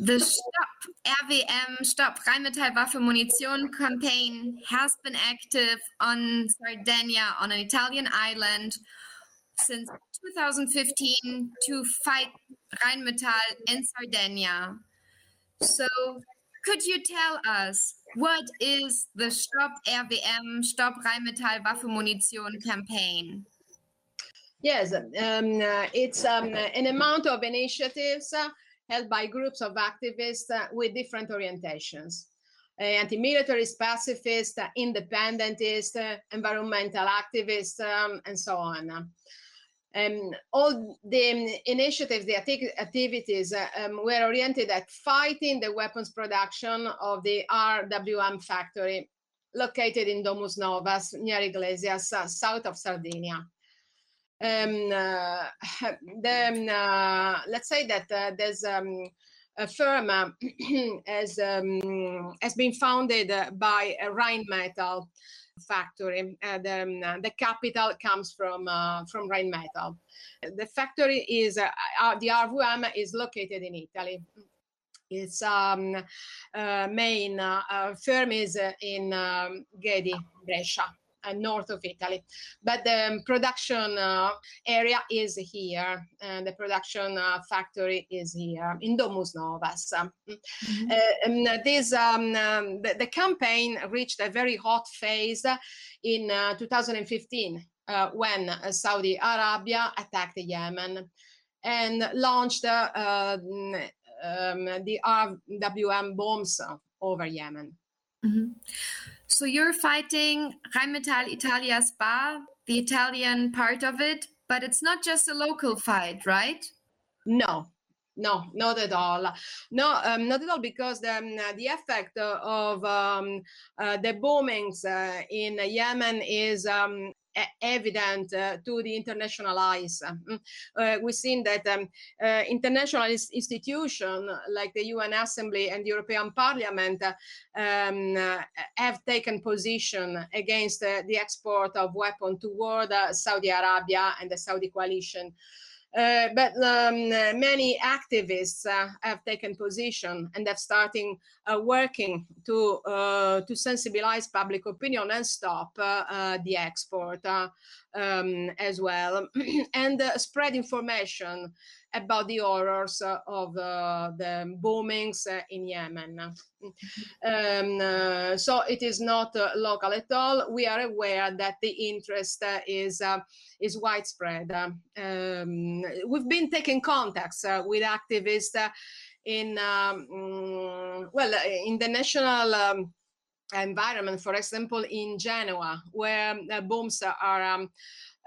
The Stop RWM, Stop Rheinmetall Waffe Munition campaign has been active on Sardinia, on an Italian island, since 2015 to fight Rheinmetall in Sardinia. So, could you tell us what is the Stop RWM, Stop Rheinmetall Waffe Munition campaign? Yes, um, uh, it's um, an amount of initiatives uh, held by groups of activists uh, with different orientations. Uh, anti-militarist, pacifist, uh, independentist, uh, environmental activists, um, and so on. Um, all the initiatives, the activities um, were oriented at fighting the weapons production of the RWM factory located in Domusnovas near Iglesias, south of Sardinia um, uh, uh, let's say that uh, there's um, a firm uh, has um, has been founded by a Rheinmetall factory. the, um, the capital comes from from Rheinmetall. The factory is the RWM is located in Italy. Its um, uh, main uh, firm is in um, Ghedi, Brescia north of Italy. But the um, production uh, area is here, and the production uh, factory is here in Domusnovas. Mm-hmm. Uh, um, this um, um, the, the, campaign reached a very hot phase in 2015 when Saudi Arabia attacked Yemen and launched uh, um, the RWM bombs over Yemen. Mm-hmm. So you're fighting Rheinmetall Italia SpA, the Italian part of it, but it's not just a local fight, right? No, no, not at all. No, um, not at all, because the, um, the effect of um, uh, the bombings uh, in Yemen is um, evident uh, to the international eyes. Mm, uh, we've seen that um, uh, international institutions like the UN Assembly and the European Parliament um, have taken position against the export of weapons toward Saudi Arabia and the Saudi coalition. Uh, but um, many activists uh, have taken position and have started uh, working to to sensibilize public opinion and stop the export um, as well and spread information about the horrors of uh, the bombings uh, in Yemen. Um, uh, so it is not local at all. We are aware that the interest is is widespread. Um, we've been taking contacts with activists in um, mm, well in the national. Um, environment, for example, in Genoa, where uh, bombs are um,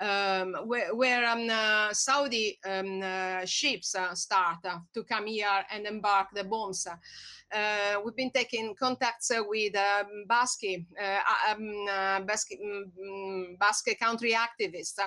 um, where, where um, uh, Saudi um, uh, ships uh, start to come here and embark the bombs. Uh, we've been taking contacts uh, with um, Basque, uh, um, Basque, um, Basque country activists.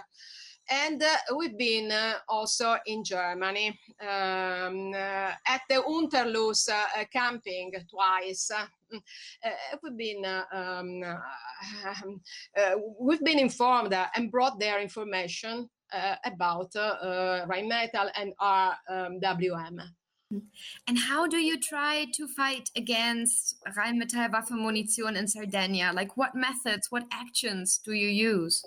And we've been also in Germany um, at the Unterlüß camping twice. Uh, we've been uh, um, uh, we've been informed and brought their information about Rheinmetall and RWM. Mm. And how do you try to fight against Rheinmetall Waffe Munition in Sardinia? Like, what methods, what actions do you use?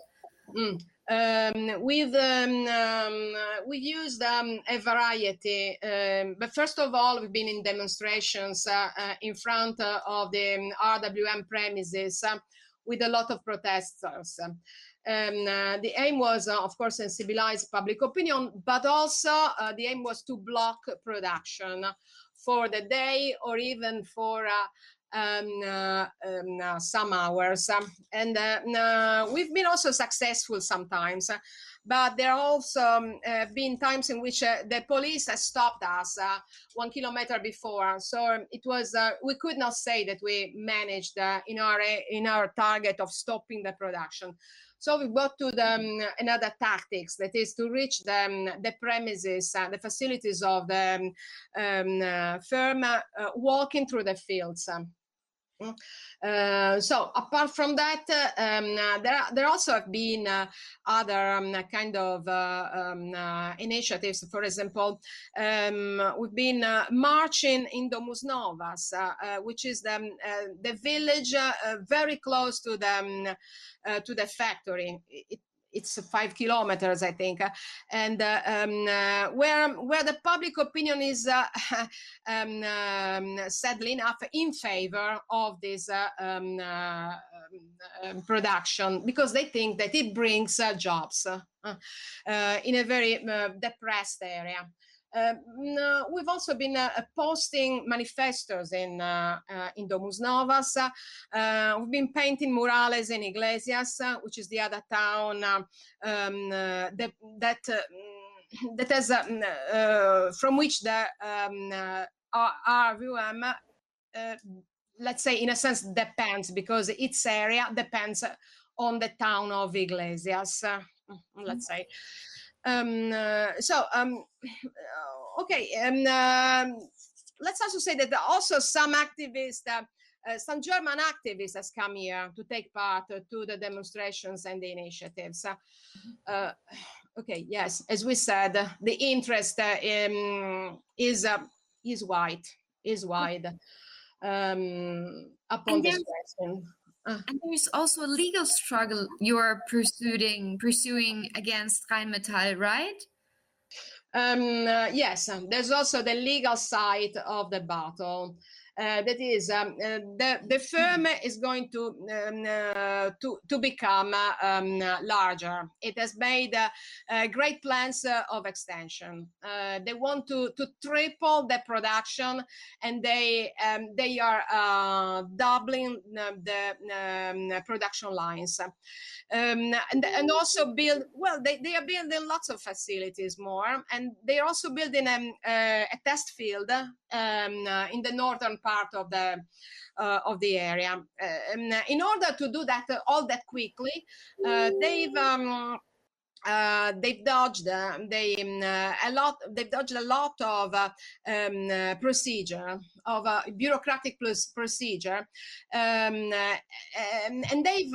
Mm. Um, we've um, um, we've used um, a variety, um, but first of all, we've been in demonstrations uh, uh, in front uh, of the um, RWM premises uh, with a lot of protesters. Uh, the aim was, uh, of course, to sensibilize public opinion, but also the aim was to block production for the day or even for um, uh, um, uh, some hours. Um, and uh, we've been also successful sometimes. But there have also um, been times in which the police has stopped us one kilometer before. So it was we could not say that we managed in our in our target of stopping the production. So we got to the, um, another tactics that is to reach the, um, the premises, uh, the facilities of the um, uh, firm, uh, walking through the fields. Uh, so apart from that, uh, um, uh, there there also have been uh, other um, kind of uh, um, uh, initiatives. For example, um, we've been marching in Domusnovas, which is the the village very close to the um, to the factory. It, it's five kilometers, I think, and uh, um, uh, where where the public opinion is uh, um, um, sadly enough in favor of this um, um, production because they think that it brings jobs in a very depressed area. Um, uh, we've also been uh, posting manifestos in uh, in Domusnovas. we've been painting murales in Iglesias, which is the other town um, that that that has from which the um, RVM let's say in a sense depends because its area depends on the town of Iglesias, uh, let's say. Um, uh, so, um, okay, um, um, let's also say that also some activists, uh, uh, some German activists has come here to take part to the demonstrations and the initiatives. Uh, okay, yes, as we said, the interest um, is is wide, is wide um, upon this question. Uh. And there's also a legal struggle you're pursuing pursuing against Rheinmetall, right? Um, uh, yes, there's also the legal side of the battle. Uh, that is um, uh, the the firm is going to um, uh, to to become um, larger. It has made great plans of extension. they want to to triple the production, and they um, they are doubling the um, production lines, um, and and also build. Well, they, they are building lots of facilities more, and they are also building a test field in the northern part of the uh, of the area. Um, in order to do that uh, all that quickly, uh, they've um, uh, they've dodged uh, they um, uh, a lot they've dodged a lot of um, procedure of bureaucratic procedure. Um, and, and, they've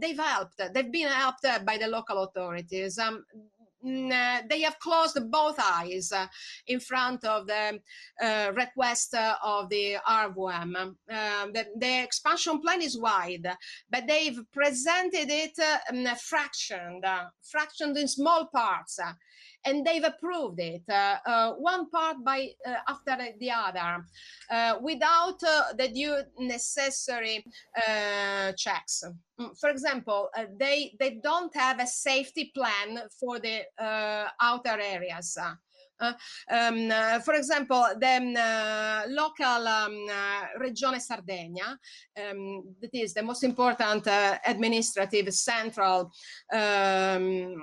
they've helped. They've been helped by the local authorities. Um, uh, they have closed both eyes uh, in front of the uh, request of the RVM. Um, the, the, expansion plan is wide, but they've presented it fractioned, fractioned in small parts and they've approved it uh, uh, one part by uh, after the other without the due necessary checks. Mm, for example, they they don't have a safety plan for the outer areas. Um, for example, the uh, local um, Regione Sardegna, um, that is the most important administrative, central, and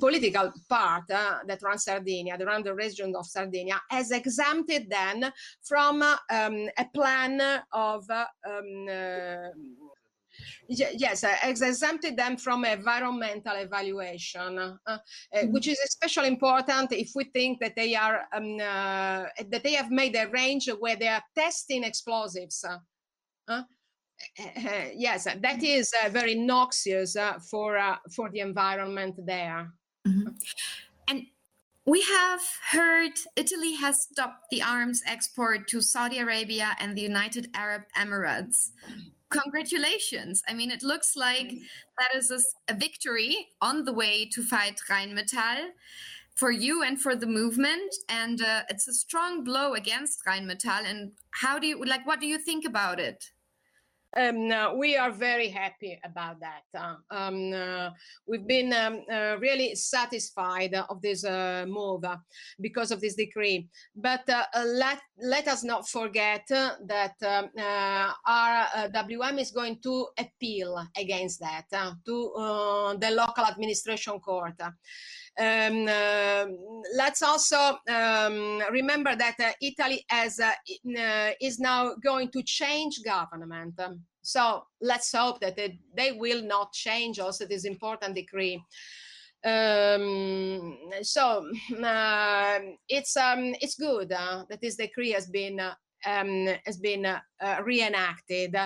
political part that runs Sardinia, that runs the region of Sardinia, has exempted then from a plan of yes, uh, exempted them from environmental evaluation, uh, uh, mm-hmm. which is especially important if we think that they are um, uh, that they have made a range where they are testing explosives. Uh, yes, that mm-hmm. uh, very noxious for for the environment there. Mm-hmm. And we have heard Italy has stopped the arms export to Saudi Arabia and the United Arab Emirates congratulations. I mean, it looks like that is a, a victory on the way to fight Rheinmetall for you and for the movement. And uh, it's a strong blow against Rheinmetall. And how do you like? What do you think about it? Um, no, we are very happy about that. Uh, um, uh, we've been um, uh, really satisfied of this uh, move uh, because of this decree. But uh, let let us not forget that um, RWM is going to appeal against that to the local administration court. Um, uh, let's also um, remember that uh, Italy has, uh, uh, is now going to change government. So let's hope that they, they, will not change also this important decree. Um, so uh, it's um, it's good uh, that this decree has been um, has been uh, reenacted,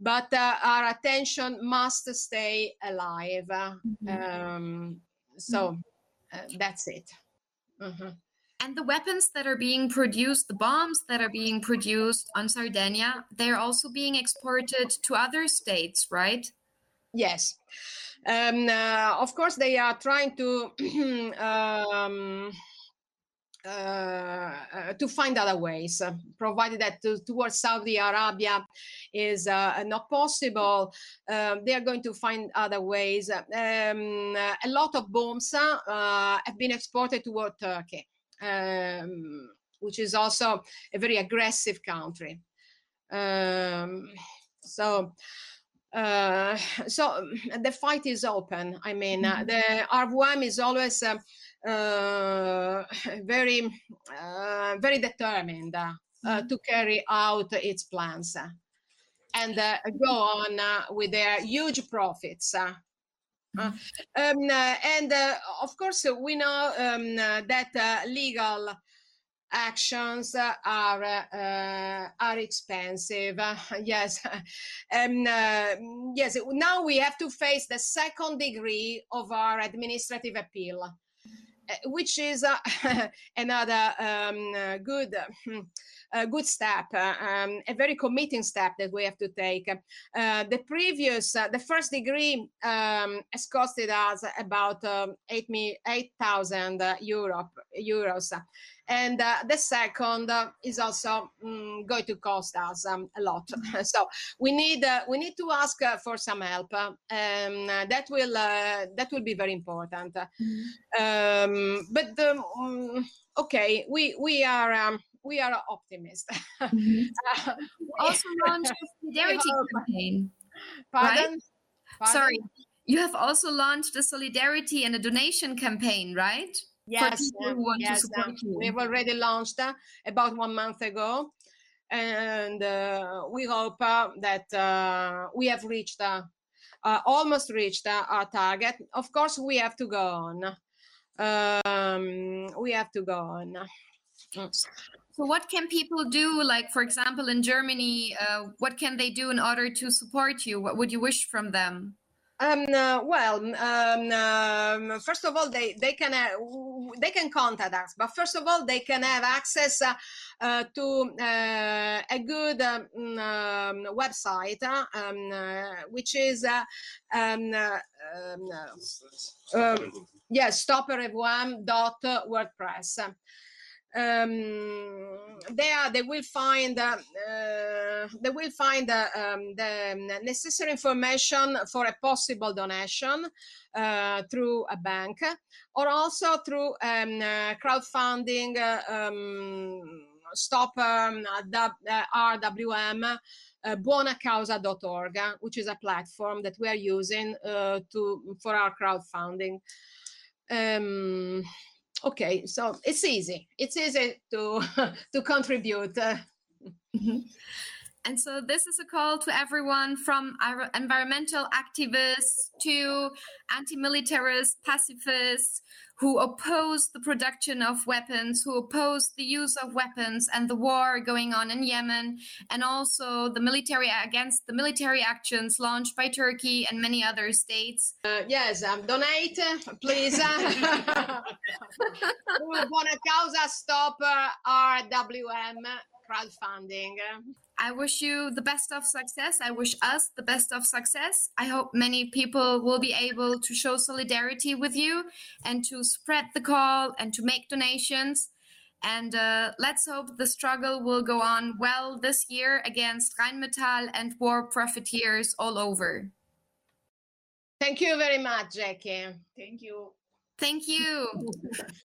but uh, our attention must stay alive. Mm-hmm. Um, so mm-hmm. that's it. Mm-hmm. And the weapons that are being produced, the bombs that are being produced on Sardinia, they're also being exported to other states, right? Yes. Um, uh, of course, they are trying to um, uh, uh, to find other ways, uh, provided that to, towards Saudi Arabia is uh, not possible. Um, they are going to find other ways. Um, a lot of bombs uh, have been exported toward Turkey, um, which is also a very aggressive country. Um, so. Uh, so the fight is open. I mean, mm-hmm. the RVM is always uh, very, uh, very determined uh, mm-hmm. to carry out its plans and go on with their huge profits. Uh, um, uh, and uh, of course, we know um, that legal actions are are expensive. yes, um, yes. Now we have to face the second degree of our administrative appeal. Uh, which is uh, another um, uh, good hmm, good step, uh, um, a very committing step that we have to take. The previous, the first degree um, has costed us about um, 8,000 Euro, euros. And the second is also um, going to cost us um, a lot. so we need we need to ask for some help. Um, that will that will be very important. Mm-hmm. but mm, okay, we we are we are optimists. Mm-hmm. uh, also launched a solidarity campaign. Pardon? Right? Pardon? Sorry, you have also launched a solidarity and a donation campaign, right? Yes, yes um, we've already launched uh, about one month ago, and uh, we hope uh, that uh, we have reached, uh, uh, almost reached our target. Of course, we have to go on. Um, we have to go on. So, what can people do? Like, for example, in Germany, uh, what can they do in order to support you? What would you wish from them? Um, uh, well, um, um, first of all, they they can uh, they can contact us, but first of all, they can have access uh, uh to uh, a good um, um, website, uh, um, which is um, yes, stopperevm.wordpress um, there they will find uh, uh, they will find uh, um, the necessary information for a possible donation uh, through a bank or also through um, uh, crowdfunding uh, um, stop um, rwm uh, buonacausa.org which is a platform that we are using to for our crowdfunding. Um, okay so it's easy it's easy to to contribute mm-hmm. And so this is a call to everyone from environmental activists to anti-militarist pacifists who oppose the production of weapons, who oppose the use of weapons and the war going on in Yemen, and also the military against the military actions launched by Turkey and many other states. Uh, yes, um, donate, please. Buona causa stop RWM crowdfunding. I wish you the best of success. I wish us the best of success. I hope many people will be able to show solidarity with you and to spread the call and to make donations. And uh, let's hope the struggle will go on well this year against Rheinmetall and war profiteers all over. Thank you very much, Jackie. Thank you. Thank you.